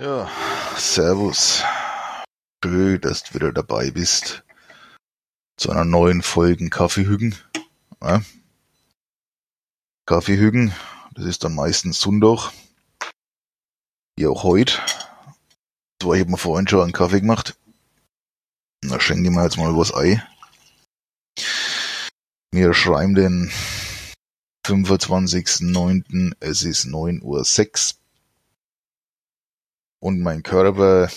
Ja, Servus. Schön, dass du wieder dabei bist. Zu einer neuen Folge Kaffeehügen. Ja. Kaffeehügen, das ist dann meistens Sonntag. Wie auch heute. So, ich habe mir vorhin schon einen Kaffee gemacht. Da schenke ich mir jetzt mal was ein. Wir schreiben den 25.09. Es ist 9.06 Uhr. Und mein Körper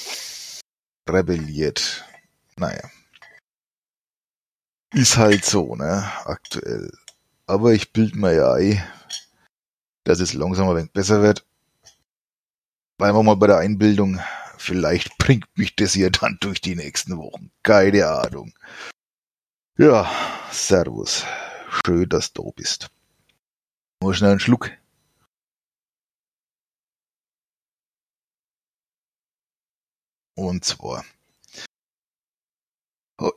rebelliert. Naja. Ist halt so, ne, aktuell. Aber ich bild mir ja ein, dass es langsam ein wenig besser wird. Bleiben wir mal bei der Einbildung. Vielleicht bringt mich das hier dann durch die nächsten Wochen. Keine Ahnung. Ja, Servus. Schön, dass du bist. Nur schnell einen Schluck. Und zwar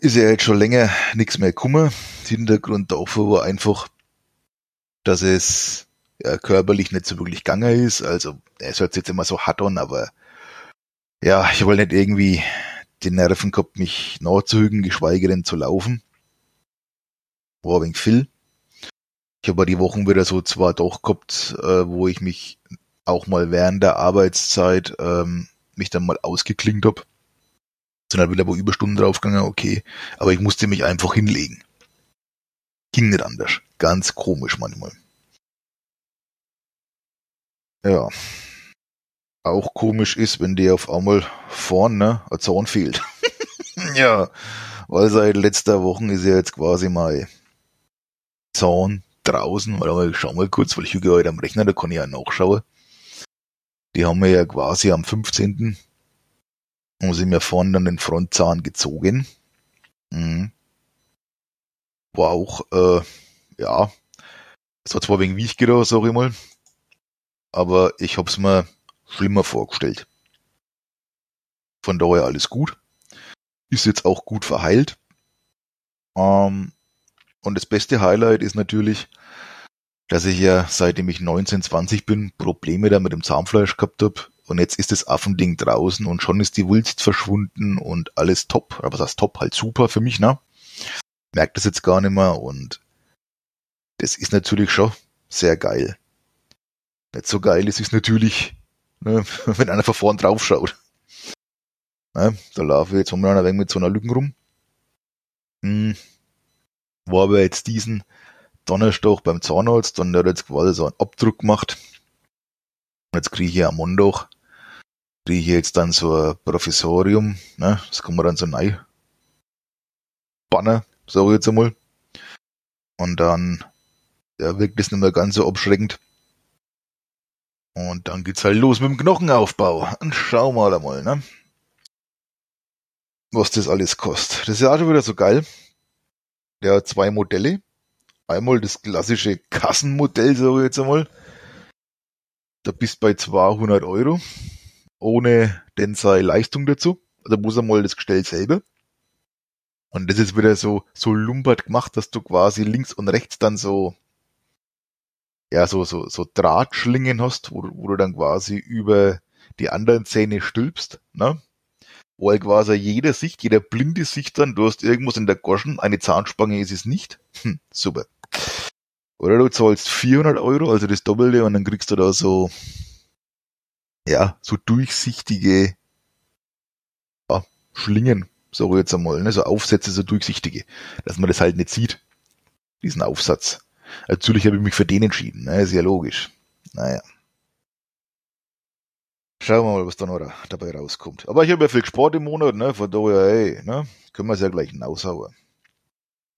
ist ja jetzt schon länger nichts mehr gekommen. Hintergrund dafür war einfach, dass es ja, körperlich nicht so wirklich gegangen ist. Also es hört sich jetzt immer so hart an, aber ja, ich wollte nicht irgendwie die Nerven gehabt, mich nachzuhügen, geschweige denn zu laufen. War wenig viel. Ich habe die Wochen wieder so zwar doch gehabt, äh, wo ich mich auch mal während der Arbeitszeit ähm, mich dann mal ausgeklingt hab. Sind halt wieder wo Überstunden draufgegangen, okay. Aber ich musste mich einfach hinlegen. Ging nicht anders. Ganz komisch manchmal. Ja. Auch komisch ist, wenn dir auf einmal vorne ein Zaun fehlt. ja. Weil seit letzter Woche ist ja jetzt quasi mal Zaun draußen. Weil ich schau mal kurz, weil ich hüge heute am Rechner, da kann ich ja nachschauen. Die haben wir ja quasi am 15. Und sie mir vorne dann den Frontzahn gezogen. Mhm. War auch, äh, ja, es hat zwar wegen Wiech gedacht, sag ich mal, aber ich hab's mir schlimmer vorgestellt. Von daher alles gut. Ist jetzt auch gut verheilt. Ähm, und das beste Highlight ist natürlich, dass ich ja seitdem ich 19, 20 bin, Probleme da mit dem Zahnfleisch gehabt hab und jetzt ist das Affending draußen und schon ist die Wulst verschwunden und alles top. Aber was heißt top? Halt super für mich, ne? Merkt das jetzt gar nicht mehr und das ist natürlich schon sehr geil. Nicht so geil ist es natürlich, ne, wenn einer von vorn drauf schaut. Ne, da laufe ich jetzt momentan ein wenig mit so einer Lücken rum. Hm. War aber jetzt diesen Donnerstag beim Zahnarzt und der hat jetzt quasi so einen Abdruck gemacht. Jetzt kriege ich am Montag, kriege ich jetzt dann so ein Professorium, ne? das kann man dann so neu bannen, sag ich jetzt einmal. Und dann ja, wirkt es nicht mehr ganz so abschreckend. Und dann geht's halt los mit dem Knochenaufbau. Und schau mal einmal, ne? Was das alles kostet. Das ist ja auch schon wieder so geil. Der hat zwei Modelle. Einmal das klassische Kassenmodell, sag ich jetzt einmal. Da bist bei 200 Euro. Ohne denn sei Leistung dazu. Also muss einmal das Gestell selber. Und das ist wieder so, so lumpert gemacht, dass du quasi links und rechts dann so, ja, so, so, so Drahtschlingen hast, wo, wo du dann quasi über die anderen Zähne stülpst, ne? Wo halt quasi jeder Sicht, jeder blinde Sicht dann, du hast irgendwas in der Goschen, eine Zahnspange ist es nicht. Hm, super. Oder du zahlst 400 Euro, also das Doppelte, und dann kriegst du da so, ja, so durchsichtige ja, Schlingen, so jetzt einmal, ne, so Aufsätze, so durchsichtige, dass man das halt nicht sieht, diesen Aufsatz. Natürlich habe ich mich für den entschieden, ne, ist ja logisch. Naja. Schauen wir mal, was da noch dabei rauskommt. Aber ich habe ja viel Sport im Monat, ne, von daher, ey, ne, können wir es ja gleich hinaushauen.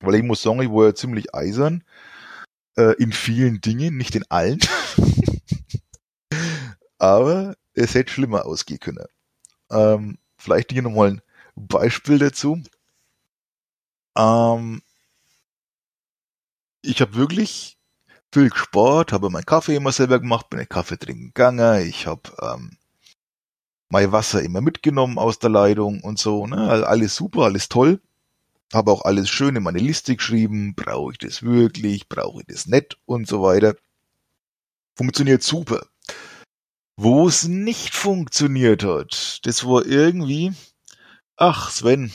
Weil ich muss sagen, ich war ja ziemlich eisern, äh, in vielen Dingen, nicht in allen. Aber es hätte schlimmer ausgehen können. Ähm, vielleicht hier nochmal ein Beispiel dazu. Ähm, ich habe wirklich viel gespart, habe meinen Kaffee immer selber gemacht, bin einen Kaffee trinken gegangen, ich habe ähm, mein Wasser immer mitgenommen aus der Leitung und so, ne? Alles super, alles toll. Habe auch alles schön in meine Liste geschrieben, brauche ich das wirklich, brauche ich das nicht und so weiter. Funktioniert super. Wo es nicht funktioniert hat, das war irgendwie, ach Sven,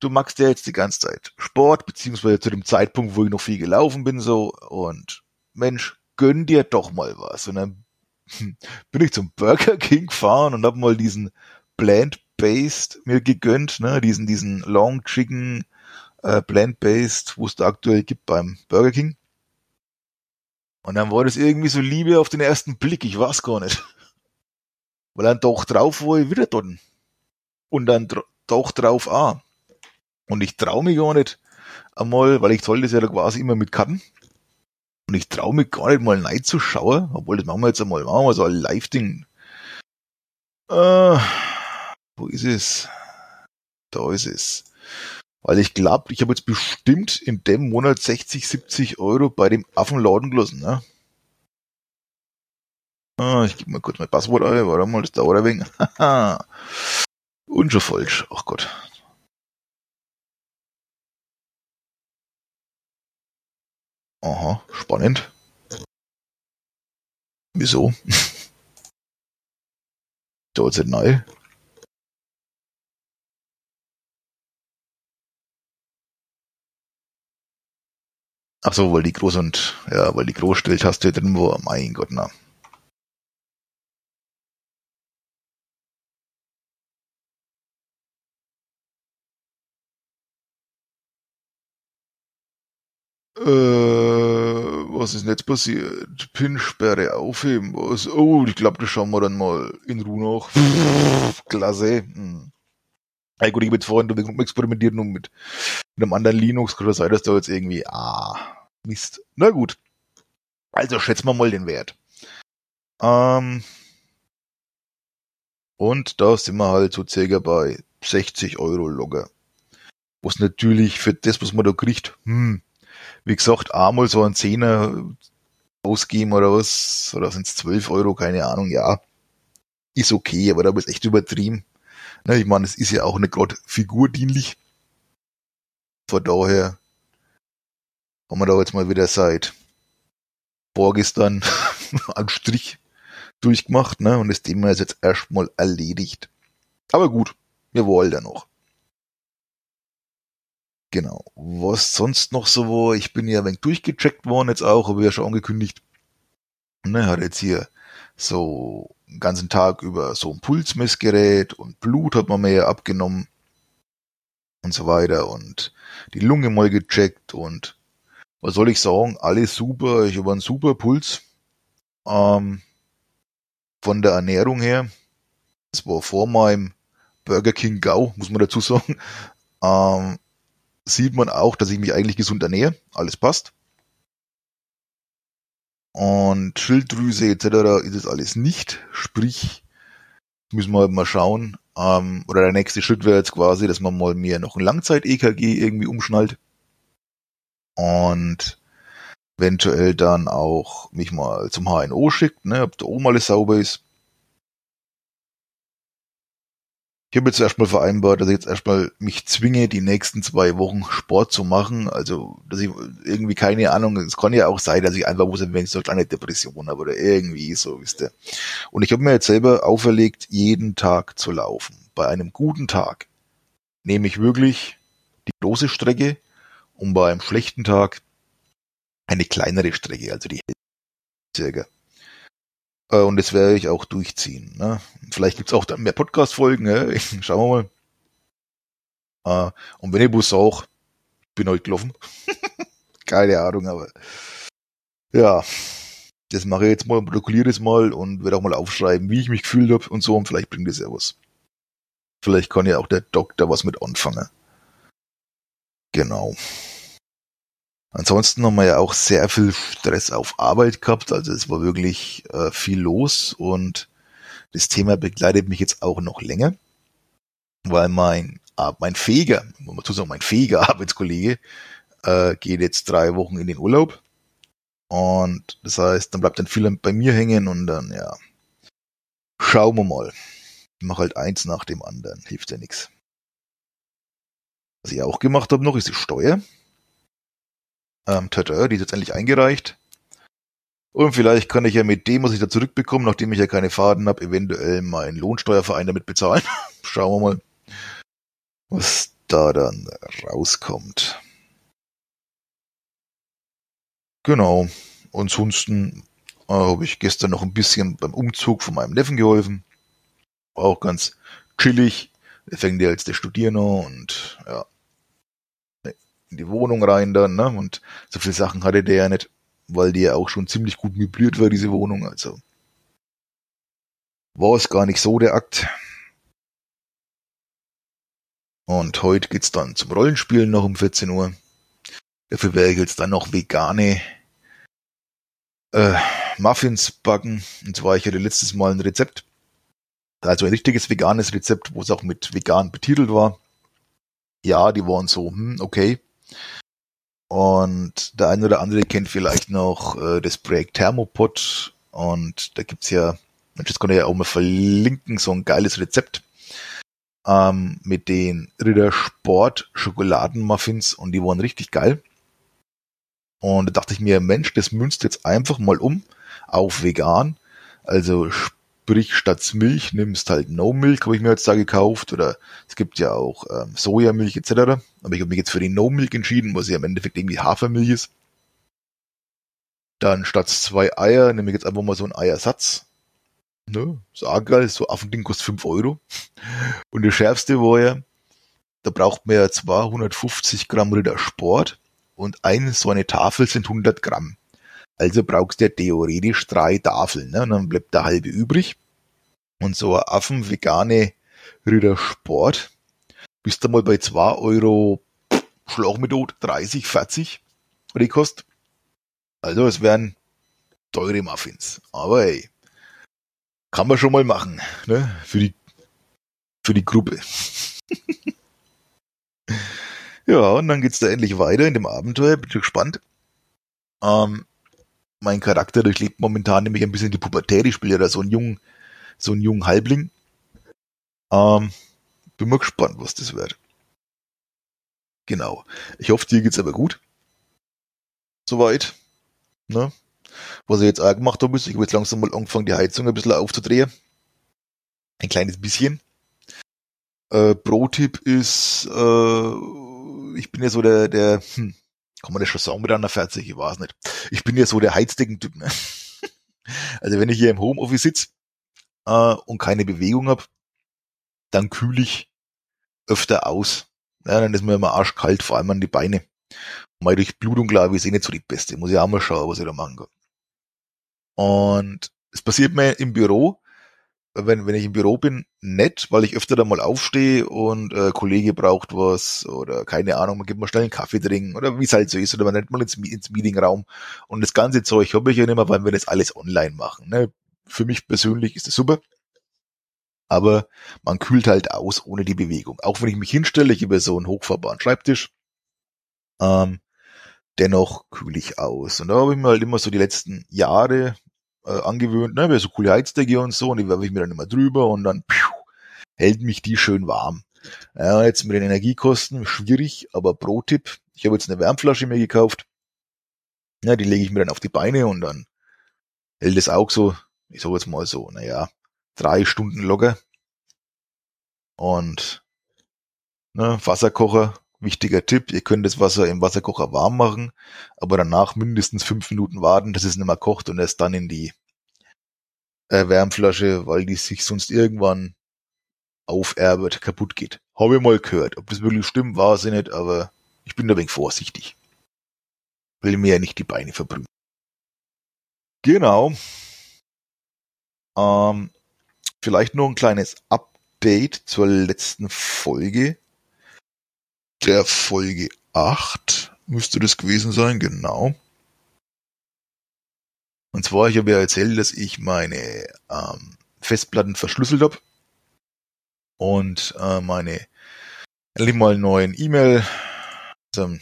du magst ja jetzt die ganze Zeit Sport, beziehungsweise zu dem Zeitpunkt, wo ich noch viel gelaufen bin, so, und Mensch, gönn dir doch mal was. Und dann bin ich zum Burger King gefahren und hab mal diesen Plant-Based mir gegönnt, ne, diesen, diesen Long Chicken äh, Plant-Based, wo es da aktuell gibt beim Burger King. Und dann war das irgendwie so Liebe auf den ersten Blick, ich weiß gar nicht. Weil dann doch drauf war ich wieder dort. Und dann doch drauf ah. Und ich traue mich gar nicht einmal, weil ich soll das ja quasi immer mit Karten. Und ich traue mich gar nicht mal nein zu schauen, obwohl das machen wir jetzt einmal, machen wir so ein Live-Ding. Äh, wo ist es? Da ist es. Weil ich glaube, ich habe jetzt bestimmt in dem Monat 60, 70 Euro bei dem Affenladen gelassen, ne? Ah, ich gebe mal kurz mein Passwort ein, warte mal, das dauert ein wenig. Und schon falsch. Ach Gott. Aha, spannend. Wieso? Dauert es nicht neu? Ach so, weil die Groß- und, ja, weil die Großstelltaste drin war. Mein Gott, na. Was ist denn jetzt passiert? Pinsperre aufheben. Was? Oh, ich glaube, das schauen wir dann mal in Ruhe nach. Klasse. Hm. Ja gut, ich habe jetzt vorhin experimentiert nur mit, mit einem anderen Linux. Kann sein, dass da jetzt irgendwie, ah, Mist. Na gut. Also schätzen wir mal den Wert. Ähm, und da sind wir halt so circa bei 60 Euro Logger. Was natürlich für das, was man da kriegt, hm, wie gesagt, einmal so ein Zehner ausgeben oder was, oder sind es 12 Euro, keine Ahnung, ja, ist okay, aber da ist echt übertrieben. Na, ich meine, es ist ja auch nicht gerade figurdienlich. Von daher haben wir da jetzt mal wieder seit vorgestern einen Strich durchgemacht, ne? Und das Thema ist jetzt erstmal erledigt. Aber gut, wir wollen ja noch. Genau. Was sonst noch so war, ich bin ja ein wenig durchgecheckt worden jetzt auch, habe ja schon angekündigt. Ne, hat jetzt hier so einen ganzen Tag über so ein Pulsmessgerät und Blut hat man mir ja abgenommen und so weiter und die Lunge mal gecheckt und was soll ich sagen, alles super, ich habe einen super Puls. Ähm, von der Ernährung her, das war vor meinem Burger King Gau, muss man dazu sagen, ähm, sieht man auch, dass ich mich eigentlich gesund ernähre, alles passt. Und Schilddrüse etc. ist es alles nicht, sprich, müssen wir halt mal schauen, ähm, oder der nächste Schritt wäre jetzt quasi, dass man mal mir noch ein Langzeit-EKG irgendwie umschnallt und eventuell dann auch mich mal zum HNO schickt, ne, ob da oben alles sauber ist. Ich habe jetzt erstmal vereinbart, dass ich jetzt erstmal mich zwinge, die nächsten zwei Wochen Sport zu machen. Also, dass ich irgendwie keine Ahnung, es kann ja auch sein, dass ich einfach muss, wenn ich so eine kleine Depression habe oder irgendwie so, wisst ihr. Und ich habe mir jetzt selber auferlegt, jeden Tag zu laufen. Bei einem guten Tag nehme ich wirklich die große Strecke und bei einem schlechten Tag eine kleinere Strecke, also die circa. Äh, und das werde ich auch durchziehen. Ne? Vielleicht gibt's auch dann mehr Podcast-Folgen, ne? schauen wir mal. Äh, und wenn ich bloß auch, bin heute gelaufen. Keine Ahnung, aber ja, das mache ich jetzt mal, protokolliere es mal und werde auch mal aufschreiben, wie ich mich gefühlt habe und so und vielleicht bringt es ja was. Vielleicht kann ja auch der Doktor was mit anfangen. Genau. Ansonsten haben wir ja auch sehr viel Stress auf Arbeit gehabt, also es war wirklich äh, viel los und das Thema begleitet mich jetzt auch noch länger, weil mein mein fähiger, muss man sagen, mein fähiger Arbeitskollege äh, geht jetzt drei Wochen in den Urlaub und das heißt, dann bleibt dann viel bei mir hängen und dann ja, schauen wir mal. Ich mache halt eins nach dem anderen, hilft ja nichts. Was ich auch gemacht habe noch, ist die Steuer. Ähm, tada, die ist jetzt endlich eingereicht. Und vielleicht kann ich ja mit dem, was ich da zurückbekomme, nachdem ich ja keine Faden habe, eventuell meinen Lohnsteuerverein damit bezahlen. Schauen wir mal, was da dann rauskommt. Genau. Ansonsten äh, habe ich gestern noch ein bisschen beim Umzug von meinem Neffen geholfen. War auch ganz chillig. Er fängt ja jetzt der Studieren und ja, in die Wohnung rein dann, ne? Und so viele Sachen hatte der ja nicht, weil die ja auch schon ziemlich gut möbliert war, diese Wohnung. Also war es gar nicht so der Akt. Und heute geht's dann zum Rollenspielen noch um 14 Uhr. Dafür werde ich jetzt dann noch vegane äh, Muffins backen. Und zwar, ich hatte letztes Mal ein Rezept. Also ein richtiges veganes Rezept, wo es auch mit vegan betitelt war. Ja, die waren so, hm, okay. Und der eine oder andere kennt vielleicht noch äh, das Projekt Thermopod. Und da gibt's ja, Mensch, das kann ich ja auch mal verlinken, so ein geiles Rezept ähm, mit den Ritter Sport Schokoladenmuffins und die waren richtig geil. Und da dachte ich mir, Mensch, das münzt jetzt einfach mal um auf vegan. Also sprich, statt Milch nimmst halt No Milk, habe ich mir jetzt da gekauft. Oder es gibt ja auch ähm, Sojamilch etc. Aber ich habe mich jetzt für die No Milk entschieden, was ja im Endeffekt irgendwie Hafermilch ist. Dann statt zwei Eier nehme ich jetzt einfach mal so einen Eiersatz. Ne, auch geil, so Affending kostet 5 Euro. Und das Schärfste war ja, da braucht man ja 250 Gramm Ritter Sport und eine so eine Tafel sind 100 Gramm. Also brauchst du ja theoretisch drei Tafeln, ne? Und dann bleibt der halbe übrig. Und so ein Affen vegane Ritter Sport bist du mal bei 2 Euro mit 30, 40 die kostet. Also es wären teure Muffins. Aber ey, kann man schon mal machen, ne? Für die, für die Gruppe. ja, und dann geht's da endlich weiter in dem Abenteuer. Bin gespannt. Ähm, mein Charakter durchlebt momentan nämlich ein bisschen die Pubertät. Ich spiele ja da so einen jungen, so einen jungen Halbling. Ähm, bin mal gespannt, was das wird. Genau. Ich hoffe, dir geht's aber gut. Soweit. Ne? Was ich jetzt auch gemacht habe, ist, ich habe jetzt langsam mal angefangen, die Heizung ein bisschen aufzudrehen. Ein kleines bisschen. Äh, Pro-Tipp ist, äh, ich bin ja so der, der, hm, kann man das schon sagen mit einer 40? Ich weiß nicht. Ich bin ja so der Heizdecken-Typ. Ne? Also wenn ich hier im Homeoffice sitze äh, und keine Bewegung habe, dann kühle ich öfter aus. Ja, dann ist mir immer arschkalt, vor allem an die Beine. Und meine Durchblutung, glaube ich, ist eh nicht so die beste. Muss ich auch mal schauen, was ich da machen kann. Und es passiert mir im Büro, wenn, wenn ich im Büro bin, nett, weil ich öfter da mal aufstehe und äh, Kollege braucht was oder keine Ahnung, man gibt mal schnell einen Kaffee trinken oder wie es halt so ist oder man nennt mal ins, ins Meetingraum und das ganze Zeug habe ich ja nicht mehr, weil wir das alles online machen. Ne? Für mich persönlich ist das super, aber man kühlt halt aus ohne die Bewegung. Auch wenn ich mich hinstelle, ich habe so einen hochfahrbaren Schreibtisch, ähm, dennoch kühle ich aus. Und da habe ich mir halt immer so die letzten Jahre äh, angewöhnt, ne, wäre so coole Heizdecke und so, und die werfe ich mir dann immer drüber und dann piu, hält mich die schön warm. Ja, jetzt mit den Energiekosten schwierig, aber Pro-Tipp, ich habe jetzt eine Wärmflasche mir gekauft. Ja, die lege ich mir dann auf die Beine und dann hält es auch so, ich sage jetzt mal so, naja, drei Stunden locker. Und ne, Wasserkocher, wichtiger Tipp, ihr könnt das Wasser im Wasserkocher warm machen, aber danach mindestens fünf Minuten warten, dass es nicht mehr kocht und erst dann in die äh, Wärmflasche, weil die sich sonst irgendwann auferbert, kaputt geht. Habe ich mal gehört. Ob das wirklich stimmt, war sie nicht, aber ich bin da ein wenig vorsichtig. Will mir ja nicht die Beine verbrühen. Genau. Ähm, vielleicht noch ein kleines Update zur letzten Folge. Der Folge 8 müsste das gewesen sein, genau. Und zwar, ich habe ja erzählt, dass ich meine ähm, Festplatten verschlüsselt habe und äh, meine endlich mal neuen E-Mail, also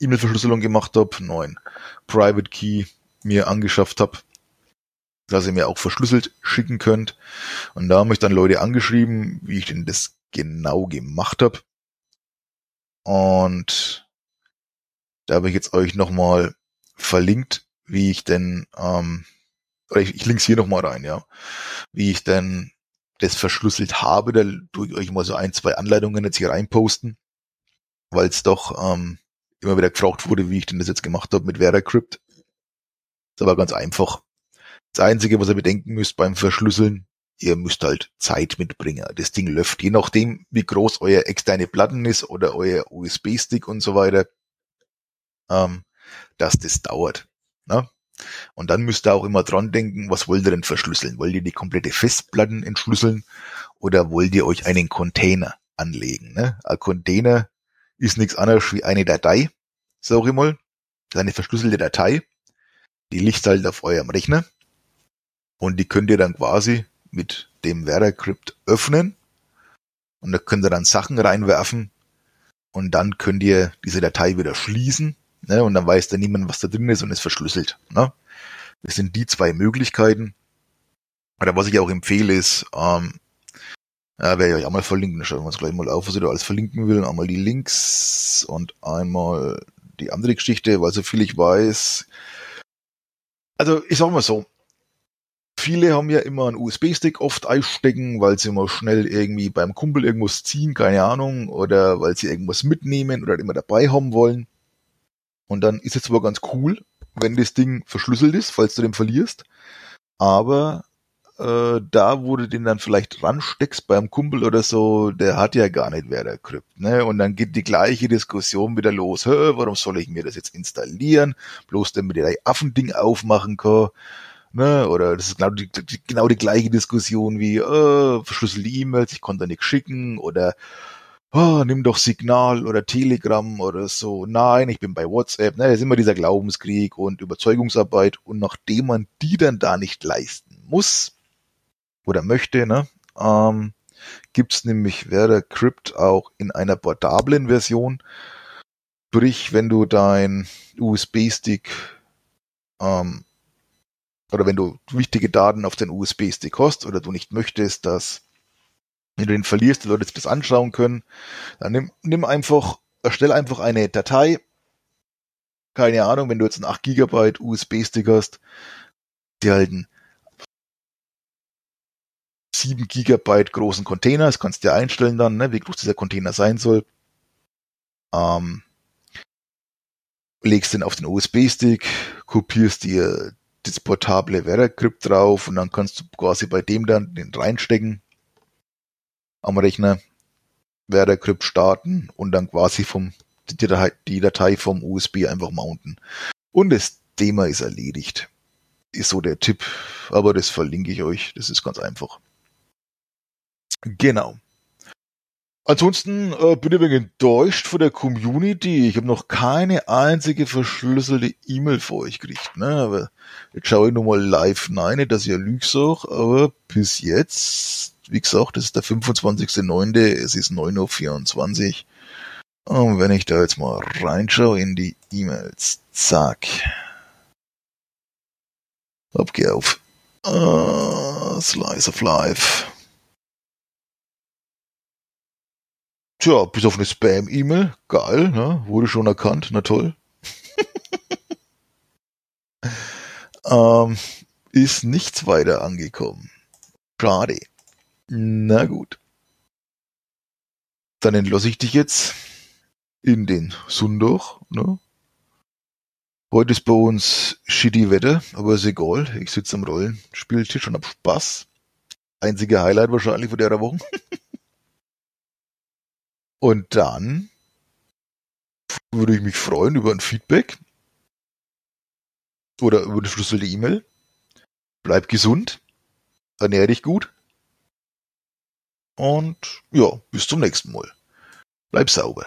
E-Mail-Verschlüsselung gemacht habe, neuen Private Key mir angeschafft habe, dass ihr mir auch verschlüsselt schicken könnt. Und da haben mich dann Leute angeschrieben, wie ich denn das genau gemacht habe. Und da habe ich jetzt euch nochmal verlinkt, wie ich denn, ähm, oder ich, ich link's hier nochmal rein, ja, wie ich denn das verschlüsselt habe, da tue ich euch mal so ein, zwei Anleitungen jetzt hier reinposten, weil es doch ähm, immer wieder gefragt wurde, wie ich denn das jetzt gemacht habe mit VeraCrypt. Ist aber ganz einfach. Das Einzige, was ihr bedenken müsst beim Verschlüsseln, ihr müsst halt Zeit mitbringen. Das Ding läuft, je nachdem, wie groß euer externe Platten ist oder euer USB-Stick und so weiter, ähm, dass das dauert. Ne? Und dann müsst ihr auch immer dran denken, was wollt ihr denn verschlüsseln? Wollt ihr die komplette Festplatten entschlüsseln oder wollt ihr euch einen Container anlegen? Ne? Ein Container ist nichts anderes wie eine Datei, sag ich mal, eine verschlüsselte Datei, die liegt halt auf eurem Rechner und die könnt ihr dann quasi mit dem VeraCrypt öffnen und da könnt ihr dann Sachen reinwerfen und dann könnt ihr diese Datei wieder schließen ne, und dann weiß dann niemand, was da drin ist und ist verschlüsselt. Ne? Das sind die zwei Möglichkeiten. Oder was ich auch empfehle ist, ähm, ja, werde ich euch einmal verlinken, dann schauen wir uns gleich mal auf, was ich da alles verlinken will. Einmal die Links und einmal die andere Geschichte, weil so viel ich weiß. Also ich sag mal so, Viele haben ja immer einen USB-Stick oft einstecken, weil sie immer schnell irgendwie beim Kumpel irgendwas ziehen, keine Ahnung, oder weil sie irgendwas mitnehmen oder immer dabei haben wollen. Und dann ist es zwar ganz cool, wenn das Ding verschlüsselt ist, falls du den verlierst, aber äh, da, wo du den dann vielleicht ransteckst beim Kumpel oder so, der hat ja gar nicht wer der Krypt, ne? Und dann geht die gleiche Diskussion wieder los. Hä, warum soll ich mir das jetzt installieren? Bloß damit ich ein Affending aufmachen kann. Ne? Oder das ist genau die, die, genau die gleiche Diskussion wie äh, verschlüsselte E-Mails, ich konnte nichts schicken oder oh, nimm doch Signal oder Telegram oder so. Nein, ich bin bei WhatsApp. Ne? Das ist immer dieser Glaubenskrieg und Überzeugungsarbeit. Und nachdem man die dann da nicht leisten muss oder möchte, ne, ähm, gibt's nämlich Werder Crypt auch in einer portablen Version. Sprich, wenn du dein USB-Stick ähm, oder wenn du wichtige Daten auf den USB-Stick hast oder du nicht möchtest, dass wenn du den verlierst, die Leute sich das anschauen können, dann nimm, nimm einfach, erstell einfach eine Datei. Keine Ahnung, wenn du jetzt einen 8 GB USB-Stick hast, die halt einen 7 GB großen Container, das kannst du dir einstellen dann, ne, wie groß dieser Container sein soll. Ähm, legst den auf den USB-Stick, kopierst dir das portable VeraCrypt drauf und dann kannst du quasi bei dem dann den reinstecken am Rechner, VeraCrypt starten und dann quasi vom die Datei, die Datei vom USB einfach mounten. Und das Thema ist erledigt. Ist so der Tipp, aber das verlinke ich euch. Das ist ganz einfach. Genau. Ansonsten äh, bin ich wenig enttäuscht von der Community. Ich habe noch keine einzige verschlüsselte E-Mail für euch gekriegt. Ne? Aber jetzt schaue ich nochmal live rein, dass ihr lügt auch. Aber bis jetzt, wie gesagt, das ist der 25.09., es ist 9.24 Uhr. Und wenn ich da jetzt mal reinschaue in die E-Mails, zack. Ab, geh auf. Uh, Slice of Life. Tja, bis auf eine Spam-E-Mail. Geil, ne? Wurde schon erkannt. Na toll. ähm, ist nichts weiter angekommen. Schade. Na gut. Dann entlasse ich dich jetzt in den Sundach. Ne? Heute ist bei uns shitty Wetter, aber ist egal. Ich sitze am Rollenspieltisch und hab Spaß. Einzige Highlight wahrscheinlich von der Woche. Und dann würde ich mich freuen über ein Feedback oder über eine verschlüsselte E-Mail. Bleib gesund, ernähr dich gut und ja, bis zum nächsten Mal. Bleib sauber.